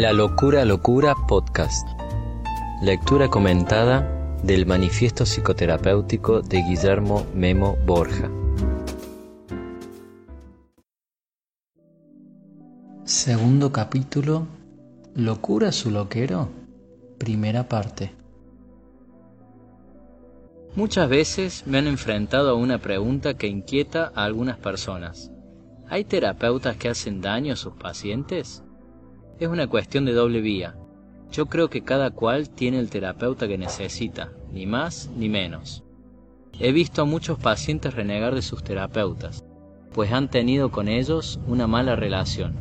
La locura locura podcast. Lectura comentada del manifiesto psicoterapéutico de Guillermo Memo Borja. Segundo capítulo. ¿Locura su loquero? Primera parte. Muchas veces me han enfrentado a una pregunta que inquieta a algunas personas. ¿Hay terapeutas que hacen daño a sus pacientes? Es una cuestión de doble vía. Yo creo que cada cual tiene el terapeuta que necesita, ni más ni menos. He visto a muchos pacientes renegar de sus terapeutas, pues han tenido con ellos una mala relación.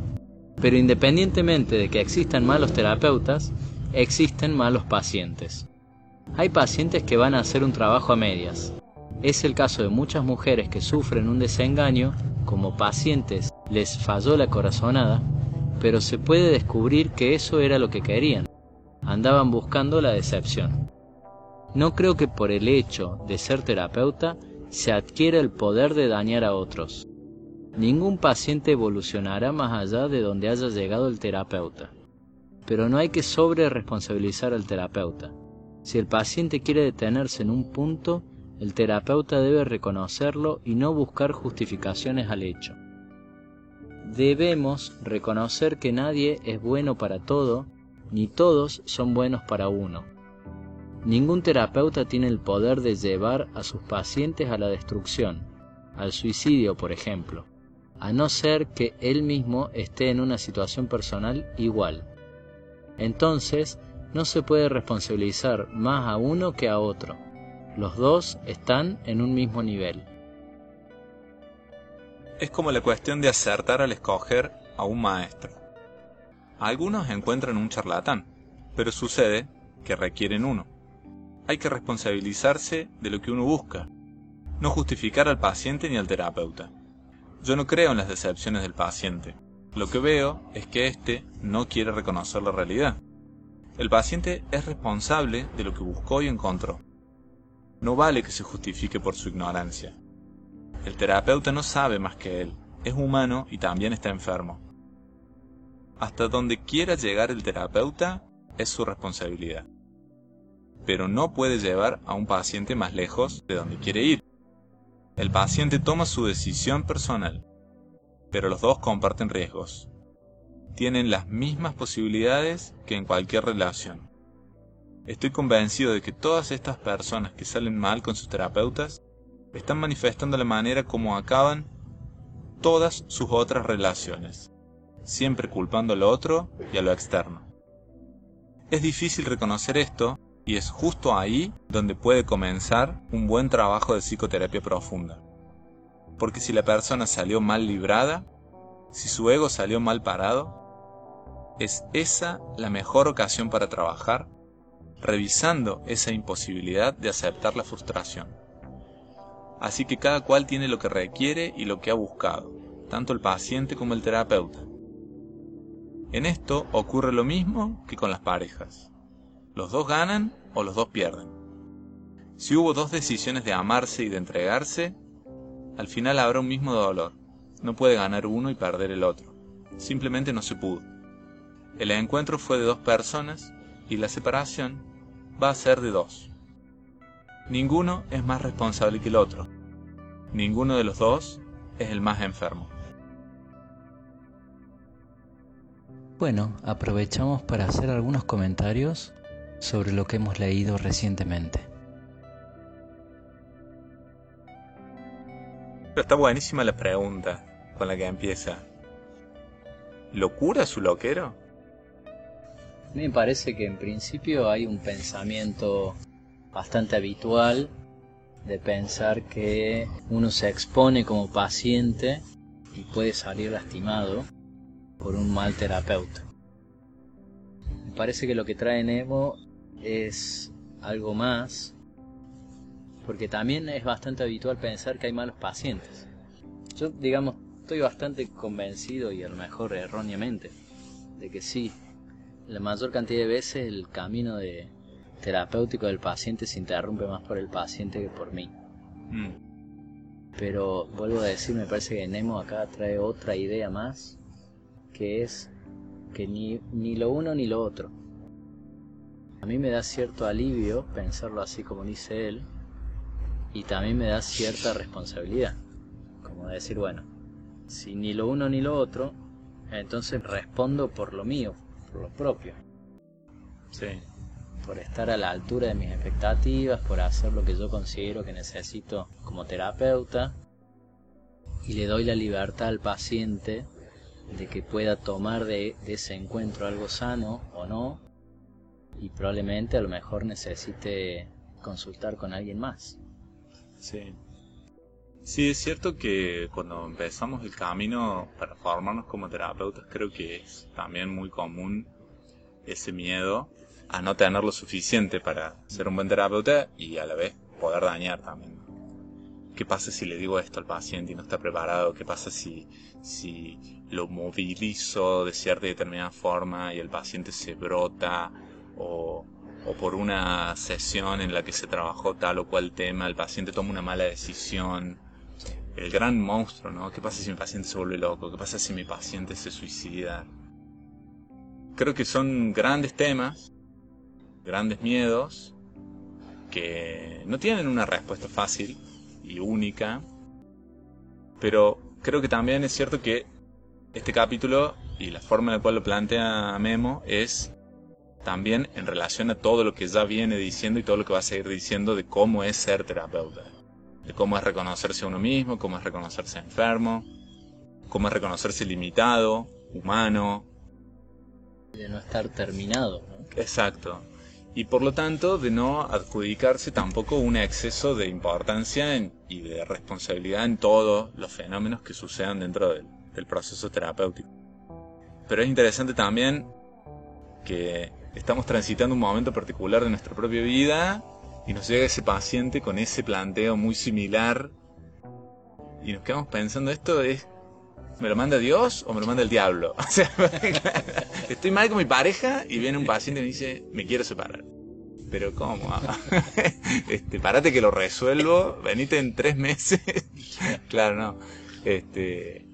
Pero independientemente de que existan malos terapeutas, existen malos pacientes. Hay pacientes que van a hacer un trabajo a medias. Es el caso de muchas mujeres que sufren un desengaño, como pacientes les falló la corazonada, pero se puede descubrir que eso era lo que querían. Andaban buscando la decepción. No creo que por el hecho de ser terapeuta se adquiera el poder de dañar a otros. Ningún paciente evolucionará más allá de donde haya llegado el terapeuta. Pero no hay que sobre responsabilizar al terapeuta. Si el paciente quiere detenerse en un punto, el terapeuta debe reconocerlo y no buscar justificaciones al hecho. Debemos reconocer que nadie es bueno para todo, ni todos son buenos para uno. Ningún terapeuta tiene el poder de llevar a sus pacientes a la destrucción, al suicidio, por ejemplo, a no ser que él mismo esté en una situación personal igual. Entonces, no se puede responsabilizar más a uno que a otro. Los dos están en un mismo nivel. Es como la cuestión de acertar al escoger a un maestro. Algunos encuentran un charlatán, pero sucede que requieren uno. Hay que responsabilizarse de lo que uno busca, no justificar al paciente ni al terapeuta. Yo no creo en las decepciones del paciente. Lo que veo es que éste no quiere reconocer la realidad. El paciente es responsable de lo que buscó y encontró. No vale que se justifique por su ignorancia. El terapeuta no sabe más que él, es humano y también está enfermo. Hasta donde quiera llegar el terapeuta es su responsabilidad. Pero no puede llevar a un paciente más lejos de donde quiere ir. El paciente toma su decisión personal, pero los dos comparten riesgos tienen las mismas posibilidades que en cualquier relación. Estoy convencido de que todas estas personas que salen mal con sus terapeutas están manifestando la manera como acaban todas sus otras relaciones, siempre culpando al otro y a lo externo. Es difícil reconocer esto y es justo ahí donde puede comenzar un buen trabajo de psicoterapia profunda. Porque si la persona salió mal librada, si su ego salió mal parado, ¿Es esa la mejor ocasión para trabajar? Revisando esa imposibilidad de aceptar la frustración. Así que cada cual tiene lo que requiere y lo que ha buscado, tanto el paciente como el terapeuta. En esto ocurre lo mismo que con las parejas. Los dos ganan o los dos pierden. Si hubo dos decisiones de amarse y de entregarse, al final habrá un mismo dolor. No puede ganar uno y perder el otro. Simplemente no se pudo. El encuentro fue de dos personas y la separación va a ser de dos. Ninguno es más responsable que el otro. Ninguno de los dos es el más enfermo. Bueno, aprovechamos para hacer algunos comentarios sobre lo que hemos leído recientemente. está buenísima la pregunta con la que empieza. ¿Locura su loquero? A mí me parece que en principio hay un pensamiento bastante habitual de pensar que uno se expone como paciente y puede salir lastimado por un mal terapeuta. Me parece que lo que trae Nemo es algo más, porque también es bastante habitual pensar que hay malos pacientes. Yo, digamos, estoy bastante convencido, y a lo mejor erróneamente, de que sí, la mayor cantidad de veces el camino de terapéutico del paciente se interrumpe más por el paciente que por mí. Mm. Pero vuelvo a decir, me parece que Nemo acá trae otra idea más, que es que ni, ni lo uno ni lo otro. A mí me da cierto alivio pensarlo así como dice él, y también me da cierta responsabilidad, como decir, bueno, si ni lo uno ni lo otro, entonces respondo por lo mío, por lo propio. Sí. Por estar a la altura de mis expectativas, por hacer lo que yo considero que necesito como terapeuta, y le doy la libertad al paciente de que pueda tomar de, ese encuentro algo sano o no, y probablemente a lo mejor necesite consultar con alguien más. Sí. Sí, es cierto que cuando empezamos el camino para formarnos como terapeutas, creo que es también muy común ese miedo a no tener lo suficiente para ser un buen terapeuta y a la vez poder dañar también. ¿Qué pasa si le digo esto al paciente y no está preparado? ¿Qué pasa si, si lo movilizo de cierta y determinada forma y el paciente se brota? O, o por una sesión en la que se trabajó tal o cual tema, el paciente toma una mala decisión. El gran monstruo, ¿no? ¿Qué pasa si mi paciente se vuelve loco? ¿Qué pasa si mi paciente se suicida? Creo que son grandes temas, grandes miedos, que no tienen una respuesta fácil y única, pero creo que también es cierto que este capítulo y la forma en la cual lo plantea Memo es también en relación a todo lo que ya viene diciendo y todo lo que va a seguir diciendo de cómo es ser terapeuta, de cómo es reconocerse a uno mismo, cómo es reconocerse enfermo, cómo es reconocerse limitado, humano. De no estar terminado. Exacto. Y por lo tanto de no adjudicarse tampoco un exceso de importancia y de responsabilidad en todos los fenómenos que sucedan dentro del proceso terapéutico. Pero es interesante también que estamos transitando un momento particular de nuestra propia vida y nos llega ese paciente con ese planteo muy similar y nos quedamos pensando, ¿esto es, me lo manda Dios o me lo manda el diablo? O sea, estoy mal con mi pareja y viene un paciente y me dice, me quiero separar. Pero ¿cómo? este, parate que lo resuelvo, venite en tres meses. claro, no. Este,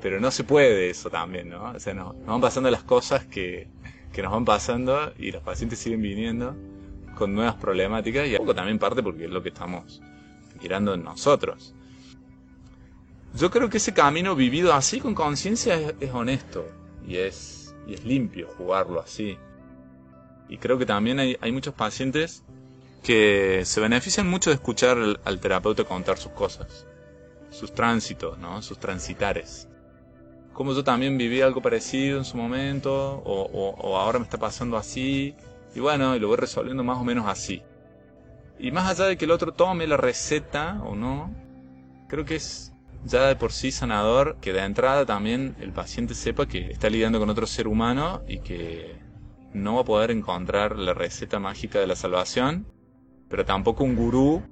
pero no se puede eso también, ¿no? O sea, no, nos van pasando las cosas que, que nos van pasando y los pacientes siguen viniendo con nuevas problemáticas y un poco también parte porque es lo que estamos mirando en nosotros. Yo creo que ese camino vivido así con conciencia es, honesto y es, y es limpio jugarlo así. Y creo que también hay, hay muchos pacientes que se benefician mucho de escuchar al, terapeuta contar sus cosas, sus tránsitos, ¿no? sus transitares como yo también viví algo parecido en su momento, o, ahora me está pasando así, y bueno, y lo voy resolviendo más o menos así. Y más allá de que el otro tome la receta o no, creo que es ya de por sí sanador que de entrada también el paciente sepa que está lidiando con otro ser humano y que no va a poder encontrar la receta mágica de la salvación, pero tampoco un gurú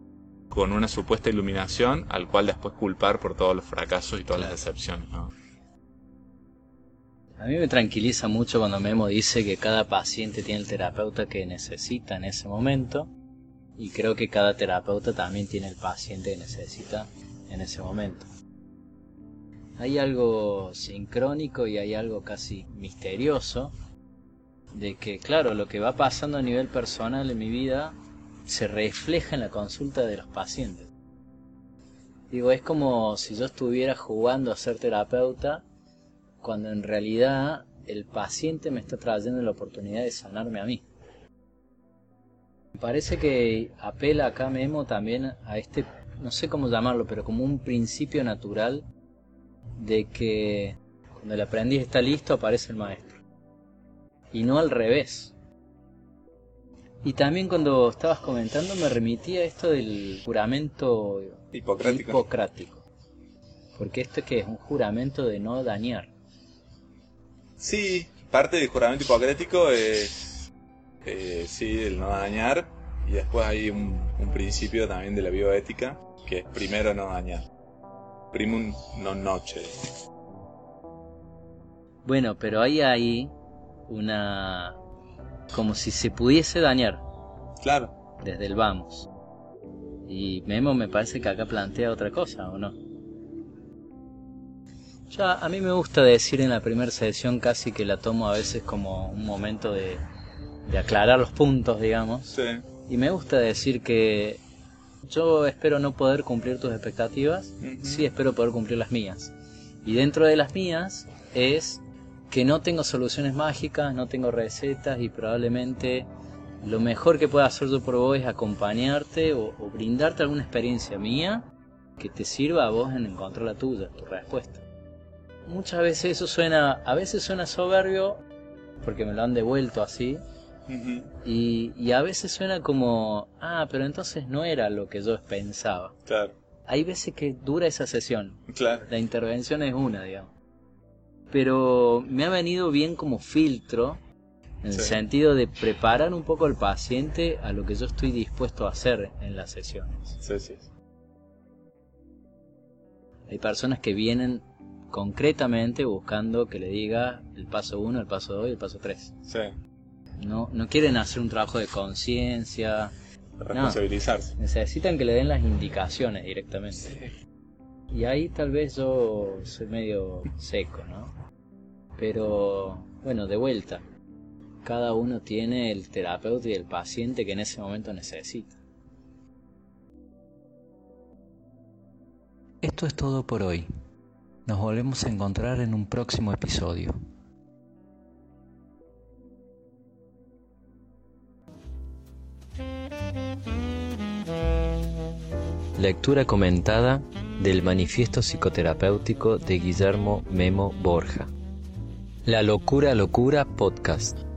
con una supuesta iluminación al cual después culpar por todos los fracasos y todas las decepciones. ¿no? A mí me tranquiliza mucho cuando Memo dice que cada paciente tiene el terapeuta que necesita en ese momento y creo que cada terapeuta también tiene el paciente que necesita en ese momento. Hay algo sincrónico y hay algo casi misterioso de que, claro, lo que va pasando a nivel personal en mi vida se refleja en la consulta de los pacientes. Digo, es como si yo estuviera jugando a ser terapeuta cuando en realidad el paciente me está trayendo la oportunidad de sanarme a mí. Me parece que apela acá Memo también a este, no sé cómo llamarlo, pero como un principio natural de que cuando el aprendiz está listo aparece el maestro. Y no al revés. Y también cuando estabas comentando me remitía esto del juramento hipocrático. hipocrático. Porque esto que es un juramento de no dañar. Sí, parte del juramento hipocrático es, eh, sí, el no dañar, y después hay un, principio también de la bioética, que es primero no dañar. Primum non noche. Bueno, pero hay ahí una... como si se pudiese dañar. Claro. Desde el vamos. Y Memo me parece que acá plantea otra cosa, ¿o no? Ya, a mí me gusta decir en la primera sesión casi que la tomo a veces como un momento de, de aclarar los puntos, digamos. Sí. Y me gusta decir que yo espero no poder cumplir tus expectativas, sí espero poder cumplir las mías. Y dentro de las mías es que no tengo soluciones mágicas, no tengo recetas y probablemente lo mejor que pueda hacer yo por vos es acompañarte o, o brindarte alguna experiencia mía que te sirva a vos en encontrar la tuya, tu respuesta. Muchas veces eso suena, a veces suena soberbio porque me lo han devuelto así, Y, y a veces suena como, ah, pero entonces no era lo que yo pensaba. Claro, Hay veces que dura esa sesión, claro. la intervención es una, digamos. Pero me ha venido bien como filtro, en el sentido de preparar un poco al paciente a lo que yo estoy dispuesto a hacer en las sesiones. Sí, sí. Hay personas que vienen concretamente buscando que le diga el paso 1, el paso 2 y el paso 3. Sí. No, no quieren hacer un trabajo de conciencia, Responsabilizarse. necesitan que le den las indicaciones directamente. Y ahí tal vez yo soy medio seco, ¿no? Pero bueno, de vuelta, cada uno tiene el terapeuta y el paciente que en ese momento necesita. Esto es todo por hoy. Nos volvemos a encontrar en un próximo episodio. Lectura comentada del Manifiesto Psicoterapéutico de Guillermo Memo Borja. La locura locura podcast.